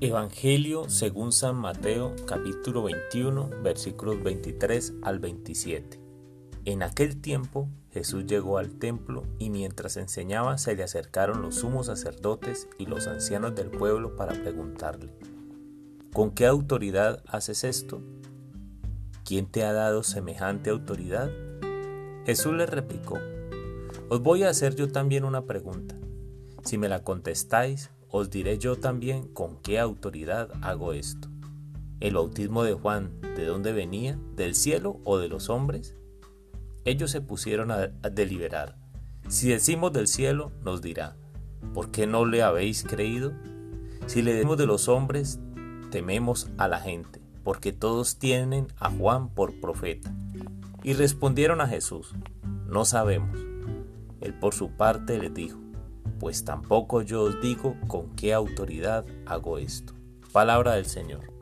Evangelio según San Mateo capítulo 21 versículos 23 al 27. En aquel tiempo Jesús llegó al templo y mientras enseñaba se le acercaron los sumos sacerdotes y los ancianos del pueblo para preguntarle, ¿con qué autoridad haces esto? ¿Quién te ha dado semejante autoridad? Jesús les replicó, os voy a hacer yo también una pregunta. Si me la contestáis, os diré yo también con qué autoridad hago esto. ¿El bautismo de Juan de dónde venía? ¿Del cielo o de los hombres? Ellos se pusieron a, deliberar. Si decimos del cielo, nos dirá, ¿por qué no le habéis creído? Si le decimos de los hombres, tememos a la gente, porque todos tienen a Juan por profeta. Y respondieron a Jesús, no sabemos. Él por su parte les dijo, pues tampoco yo os digo con qué autoridad hago esto. Palabra del Señor.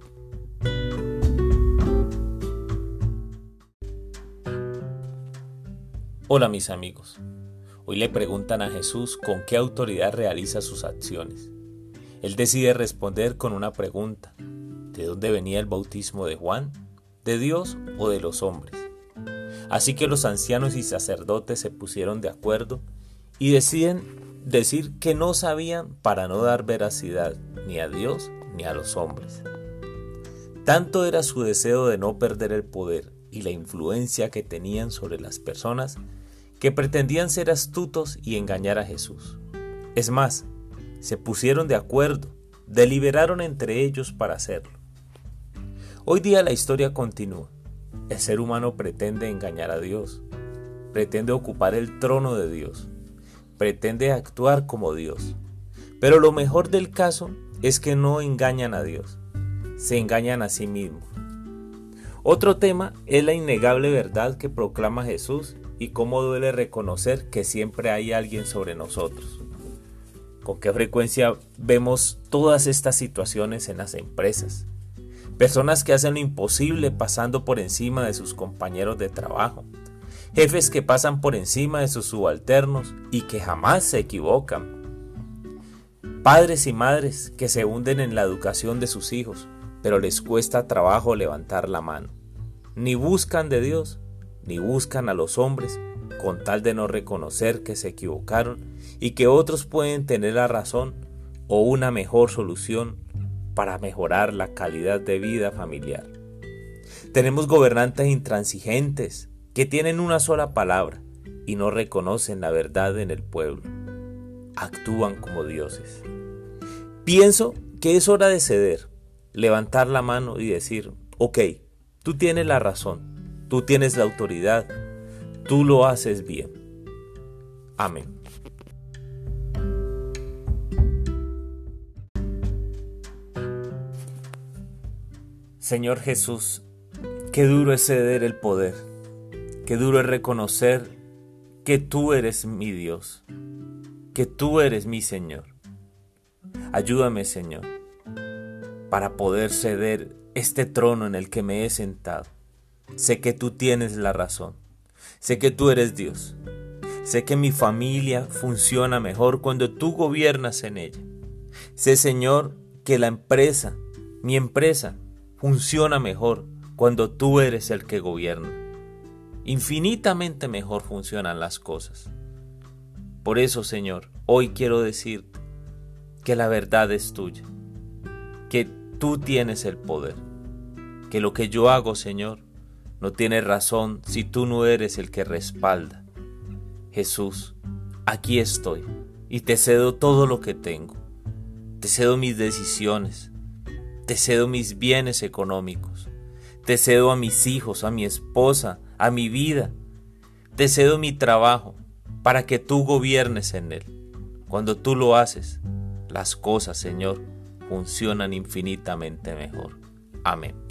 Hola mis amigos. Hoy le preguntan a Jesús con qué autoridad realiza sus acciones. Él decide responder con una pregunta. ¿De dónde venía el bautismo de Juan? ¿De Dios o de los hombres? Así que los ancianos y sacerdotes se pusieron de acuerdo y deciden decir que no sabían para no dar veracidad ni a Dios ni a los hombres. Tanto era su deseo de no perder el poder y la influencia que tenían sobre las personas que pretendían ser astutos y engañar a Jesús. Es más, se pusieron de acuerdo, deliberaron entre ellos para hacerlo. Hoy día la historia continúa. El ser humano pretende engañar a Dios, pretende ocupar el trono de Dios pretende actuar como Dios. Pero lo mejor del caso es que no engañan a Dios, se engañan a sí mismos. Otro tema es la innegable verdad que proclama Jesús y cómo duele reconocer que siempre hay alguien sobre nosotros. Con qué frecuencia vemos todas estas situaciones en las empresas. Personas que hacen lo imposible pasando por encima de sus compañeros de trabajo, jefes que pasan por encima de sus subalternos y que jamás se equivocan, padres y madres que se hunden en la educación de sus hijos, pero les cuesta trabajo levantar la mano. Ni buscan de Dios, ni buscan a los hombres, con tal de no reconocer que se equivocaron y que otros pueden tener la razón o una mejor solución para mejorar la calidad de vida familiar. Tenemos gobernantes intransigentes, que tienen una sola palabra y no reconocen la verdad en el pueblo. Actúan como dioses. Pienso que es hora de ceder, levantar la mano y decir, ok, tú tienes la razón, tú tienes la autoridad, tú lo haces bien. Amén. Señor Jesús, qué duro es ceder el poder Qué duro es reconocer que tú eres mi Dios, que tú eres mi Señor. Ayúdame, Señor, para poder ceder este trono en el que me he sentado. Sé que tú tienes la razón. Sé que tú eres Dios. Sé que mi familia funciona mejor cuando tú gobiernas en ella. Sé, Señor, que la empresa, mi empresa, funciona mejor cuando tú eres el que gobierna infinitamente mejor funcionan las cosas. Por eso, Señor, hoy quiero decirte que la verdad es tuya, que tú tienes el poder, que lo que yo hago, Señor, no tiene razón si tú no eres el que respalda. Jesús, aquí estoy y te cedo todo lo que tengo. Te cedo mis decisiones, te cedo mis bienes económicos, te cedo a mis hijos, a mi esposa, a mi vida. Te cedo mi trabajo para que tú gobiernes en él. Cuando tú lo haces, las cosas, Señor, funcionan infinitamente mejor. Amén.